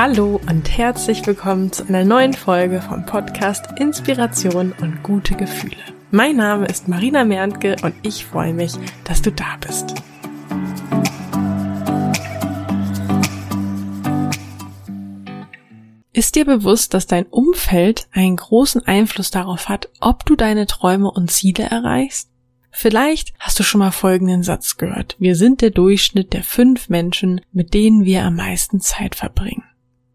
Hallo und herzlich willkommen zu einer neuen Folge vom Podcast Inspiration und gute Gefühle. Mein Name ist Marina Merntke und ich freue mich, dass du da bist. Ist dir bewusst, dass dein Umfeld einen großen Einfluss darauf hat, ob du deine Träume und Ziele erreichst? Vielleicht hast du schon mal folgenden Satz gehört. Wir sind der Durchschnitt der fünf Menschen, mit denen wir am meisten Zeit verbringen.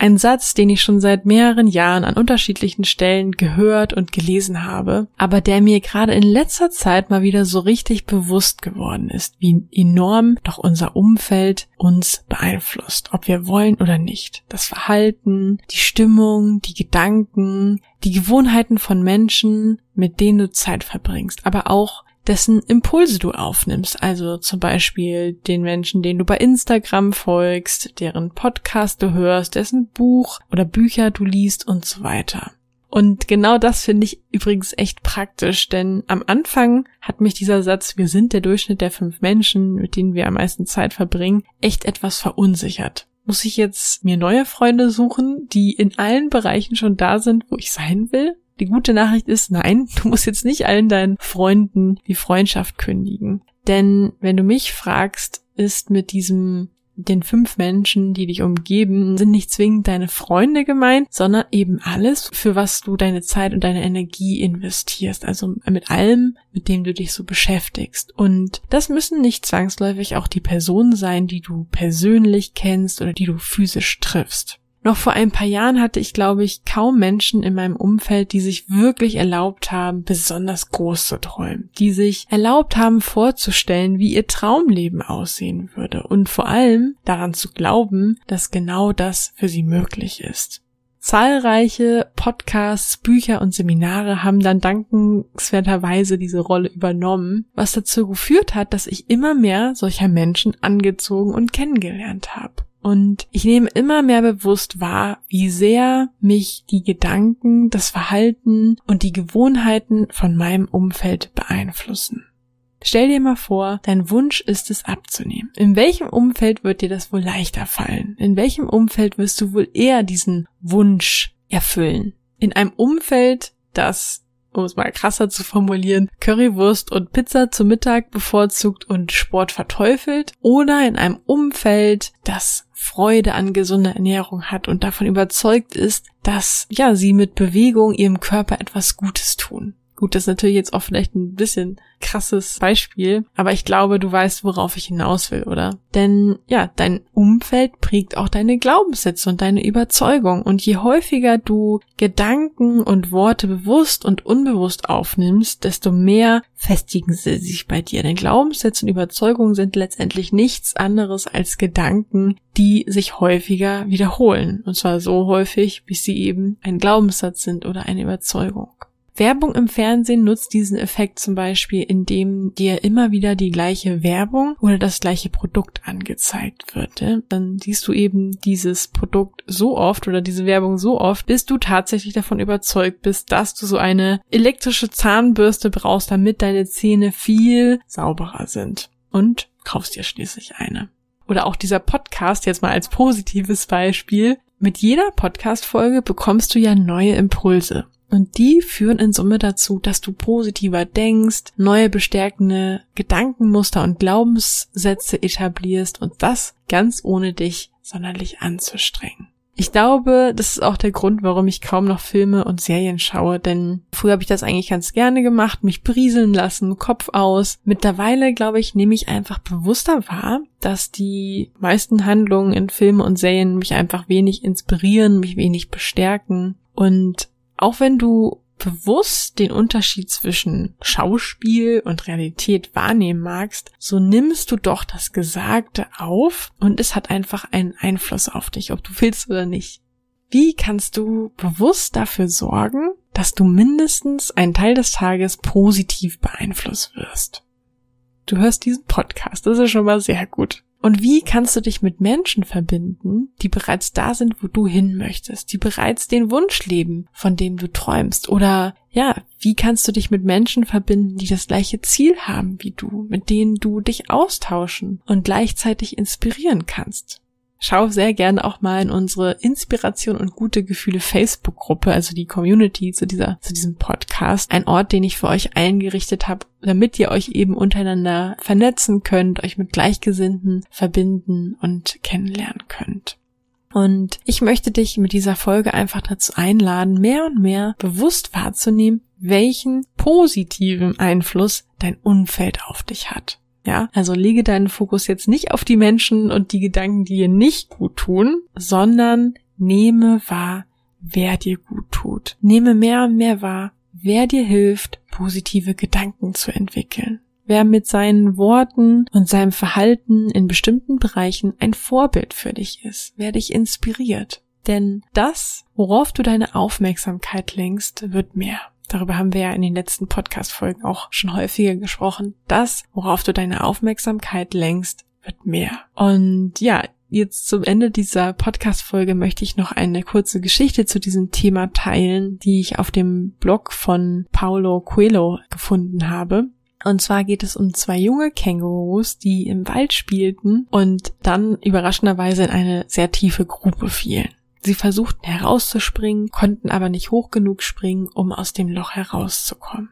Ein Satz, den ich schon seit mehreren Jahren an unterschiedlichen Stellen gehört und gelesen habe, aber der mir gerade in letzter Zeit mal wieder so richtig bewusst geworden ist, wie enorm doch unser Umfeld uns beeinflusst, ob wir wollen oder nicht. Das Verhalten, die Stimmung, die Gedanken, die Gewohnheiten von Menschen, mit denen du Zeit verbringst, aber auch dessen Impulse du aufnimmst. Also zum Beispiel den Menschen, den du bei Instagram folgst, deren Podcast du hörst, dessen Buch oder Bücher du liest und so weiter. Und genau das finde ich übrigens echt praktisch, denn am Anfang hat mich dieser Satz, wir sind der Durchschnitt der fünf Menschen, mit denen wir am meisten Zeit verbringen, echt etwas verunsichert. Muss ich jetzt mir neue Freunde suchen, die in allen Bereichen schon da sind, wo ich sein will? Die gute Nachricht ist, nein, du musst jetzt nicht allen deinen Freunden die Freundschaft kündigen. Denn wenn du mich fragst, ist mit diesem den fünf Menschen, die dich umgeben, sind nicht zwingend deine Freunde gemeint, sondern eben alles, für was du deine Zeit und deine Energie investierst. Also mit allem, mit dem du dich so beschäftigst. Und das müssen nicht zwangsläufig auch die Personen sein, die du persönlich kennst oder die du physisch triffst. Noch vor ein paar Jahren hatte ich, glaube ich, kaum Menschen in meinem Umfeld, die sich wirklich erlaubt haben, besonders groß zu träumen, die sich erlaubt haben vorzustellen, wie ihr Traumleben aussehen würde und vor allem daran zu glauben, dass genau das für sie möglich ist. Zahlreiche Podcasts, Bücher und Seminare haben dann dankenswerterweise diese Rolle übernommen, was dazu geführt hat, dass ich immer mehr solcher Menschen angezogen und kennengelernt habe. Und ich nehme immer mehr bewusst wahr, wie sehr mich die Gedanken, das Verhalten und die Gewohnheiten von meinem Umfeld beeinflussen. Stell dir mal vor, dein Wunsch ist es abzunehmen. In welchem Umfeld wird dir das wohl leichter fallen? In welchem Umfeld wirst du wohl eher diesen Wunsch erfüllen? In einem Umfeld, das um es mal krasser zu formulieren, Currywurst und Pizza zum Mittag bevorzugt und Sport verteufelt oder in einem Umfeld, das Freude an gesunder Ernährung hat und davon überzeugt ist, dass ja sie mit Bewegung ihrem Körper etwas Gutes tun. Gut, das ist natürlich jetzt auch vielleicht ein bisschen krasses Beispiel, aber ich glaube, du weißt, worauf ich hinaus will, oder? Denn ja, dein Umfeld prägt auch deine Glaubenssätze und deine Überzeugung. Und je häufiger du Gedanken und Worte bewusst und unbewusst aufnimmst, desto mehr festigen sie sich bei dir. Denn Glaubenssätze und Überzeugungen sind letztendlich nichts anderes als Gedanken, die sich häufiger wiederholen. Und zwar so häufig, bis sie eben ein Glaubenssatz sind oder eine Überzeugung. Werbung im Fernsehen nutzt diesen Effekt zum Beispiel, indem dir immer wieder die gleiche Werbung oder das gleiche Produkt angezeigt wird. Dann siehst du eben dieses Produkt so oft oder diese Werbung so oft, bis du tatsächlich davon überzeugt bist, dass du so eine elektrische Zahnbürste brauchst, damit deine Zähne viel sauberer sind. Und kaufst dir schließlich eine. Oder auch dieser Podcast jetzt mal als positives Beispiel. Mit jeder Podcast-Folge bekommst du ja neue Impulse. Und die führen in Summe dazu, dass du positiver denkst, neue bestärkende Gedankenmuster und Glaubenssätze etablierst und das ganz ohne dich sonderlich anzustrengen. Ich glaube, das ist auch der Grund, warum ich kaum noch Filme und Serien schaue, denn früher habe ich das eigentlich ganz gerne gemacht, mich brieseln lassen, Kopf aus. Mittlerweile, glaube ich, nehme ich einfach bewusster wahr, dass die meisten Handlungen in Filmen und Serien mich einfach wenig inspirieren, mich wenig bestärken und auch wenn du bewusst den Unterschied zwischen Schauspiel und Realität wahrnehmen magst, so nimmst du doch das Gesagte auf und es hat einfach einen Einfluss auf dich, ob du willst oder nicht. Wie kannst du bewusst dafür sorgen, dass du mindestens einen Teil des Tages positiv beeinflusst wirst? Du hörst diesen Podcast, das ist schon mal sehr gut. Und wie kannst du dich mit Menschen verbinden, die bereits da sind, wo du hin möchtest, die bereits den Wunsch leben, von dem du träumst? Oder ja, wie kannst du dich mit Menschen verbinden, die das gleiche Ziel haben wie du, mit denen du dich austauschen und gleichzeitig inspirieren kannst? Schau sehr gerne auch mal in unsere Inspiration und gute Gefühle Facebook-Gruppe, also die Community zu dieser, zu diesem Podcast. Ein Ort, den ich für euch eingerichtet habe, damit ihr euch eben untereinander vernetzen könnt, euch mit Gleichgesinnten verbinden und kennenlernen könnt. Und ich möchte dich mit dieser Folge einfach dazu einladen, mehr und mehr bewusst wahrzunehmen, welchen positiven Einfluss dein Umfeld auf dich hat. Ja, also lege deinen Fokus jetzt nicht auf die Menschen und die Gedanken, die dir nicht gut tun, sondern nehme wahr, wer dir gut tut. Nehme mehr und mehr wahr, wer dir hilft, positive Gedanken zu entwickeln. Wer mit seinen Worten und seinem Verhalten in bestimmten Bereichen ein Vorbild für dich ist, wer dich inspiriert. Denn das, worauf du deine Aufmerksamkeit lenkst, wird mehr. Darüber haben wir ja in den letzten Podcast-Folgen auch schon häufiger gesprochen. Das, worauf du deine Aufmerksamkeit lenkst, wird mehr. Und ja, jetzt zum Ende dieser Podcast-Folge möchte ich noch eine kurze Geschichte zu diesem Thema teilen, die ich auf dem Blog von Paulo Coelho gefunden habe. Und zwar geht es um zwei junge Kängurus, die im Wald spielten und dann überraschenderweise in eine sehr tiefe Grube fielen. Sie versuchten herauszuspringen, konnten aber nicht hoch genug springen, um aus dem Loch herauszukommen.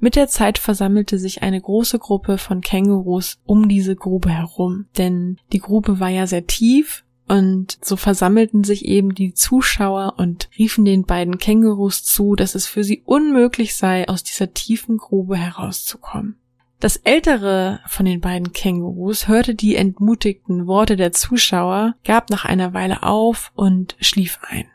Mit der Zeit versammelte sich eine große Gruppe von Kängurus um diese Grube herum, denn die Grube war ja sehr tief und so versammelten sich eben die Zuschauer und riefen den beiden Kängurus zu, dass es für sie unmöglich sei, aus dieser tiefen Grube herauszukommen. Das ältere von den beiden Kängurus hörte die entmutigten Worte der Zuschauer, gab nach einer Weile auf und schlief ein.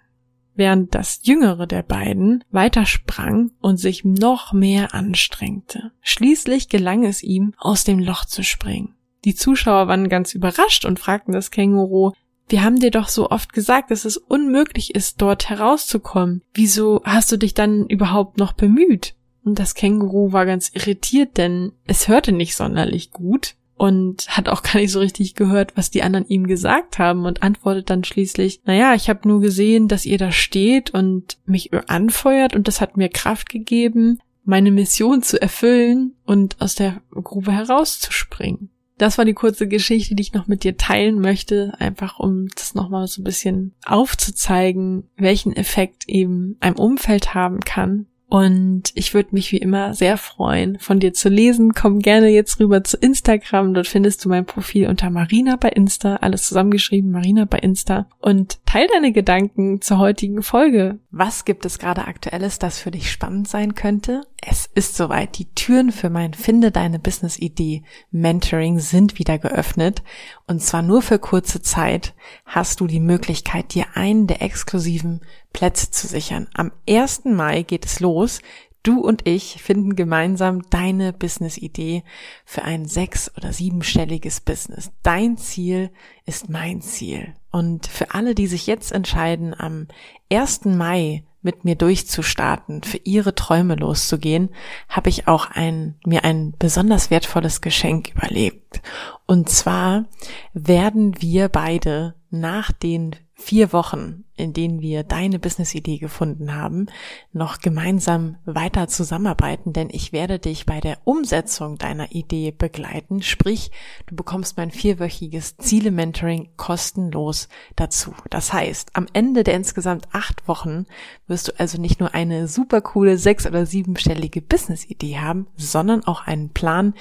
Während das jüngere der beiden weitersprang und sich noch mehr anstrengte. Schließlich gelang es ihm, aus dem Loch zu springen. Die Zuschauer waren ganz überrascht und fragten das Känguru, wir haben dir doch so oft gesagt, dass es unmöglich ist, dort herauszukommen. Wieso hast du dich dann überhaupt noch bemüht? Und das Känguru war ganz irritiert, denn es hörte nicht sonderlich gut und hat auch gar nicht so richtig gehört, was die anderen ihm gesagt haben und antwortet dann schließlich, naja, ich habe nur gesehen, dass ihr da steht und mich anfeuert und das hat mir Kraft gegeben, meine Mission zu erfüllen und aus der Grube herauszuspringen. Das war die kurze Geschichte, die ich noch mit dir teilen möchte, einfach um das nochmal so ein bisschen aufzuzeigen, welchen Effekt eben ein Umfeld haben kann, und ich würde mich wie immer sehr freuen, von dir zu lesen. Komm gerne jetzt rüber zu Instagram. Dort findest du mein Profil unter Marina bei Insta. Alles zusammengeschrieben, Marina bei Insta. Und teil deine Gedanken zur heutigen Folge. Was gibt es gerade aktuelles, das für dich spannend sein könnte? Es ist soweit. Die Türen für mein Finde deine Business Idee Mentoring sind wieder geöffnet. Und zwar nur für kurze Zeit hast du die Möglichkeit, dir einen der exklusiven Plätze zu sichern. Am 1. Mai geht es los. Du und ich finden gemeinsam deine Business-Idee für ein sechs- oder siebenstelliges Business. Dein Ziel ist mein Ziel. Und für alle, die sich jetzt entscheiden, am 1. Mai mit mir durchzustarten, für ihre Träume loszugehen, habe ich auch ein, mir ein besonders wertvolles Geschenk überlegt. Und zwar werden wir beide nach den vier Wochen, in denen wir deine Business-Idee gefunden haben, noch gemeinsam weiter zusammenarbeiten, denn ich werde dich bei der Umsetzung deiner Idee begleiten. Sprich, du bekommst mein vierwöchiges Ziele-Mentoring kostenlos dazu. Das heißt, am Ende der insgesamt acht Wochen wirst du also nicht nur eine super coole sechs- oder siebenstellige Business-Idee haben, sondern auch einen Plan,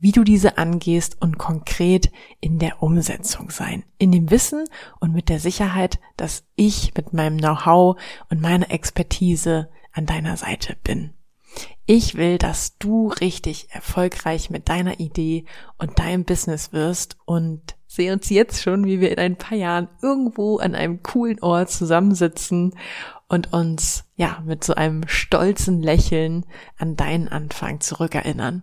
wie du diese angehst und konkret in der Umsetzung sein. In dem Wissen und mit der Sicherheit, dass ich mit meinem Know-how und meiner Expertise an deiner Seite bin. Ich will, dass du richtig erfolgreich mit deiner Idee und deinem Business wirst und sehe uns jetzt schon, wie wir in ein paar Jahren irgendwo an einem coolen Ort zusammensitzen und uns, ja, mit so einem stolzen Lächeln an deinen Anfang zurückerinnern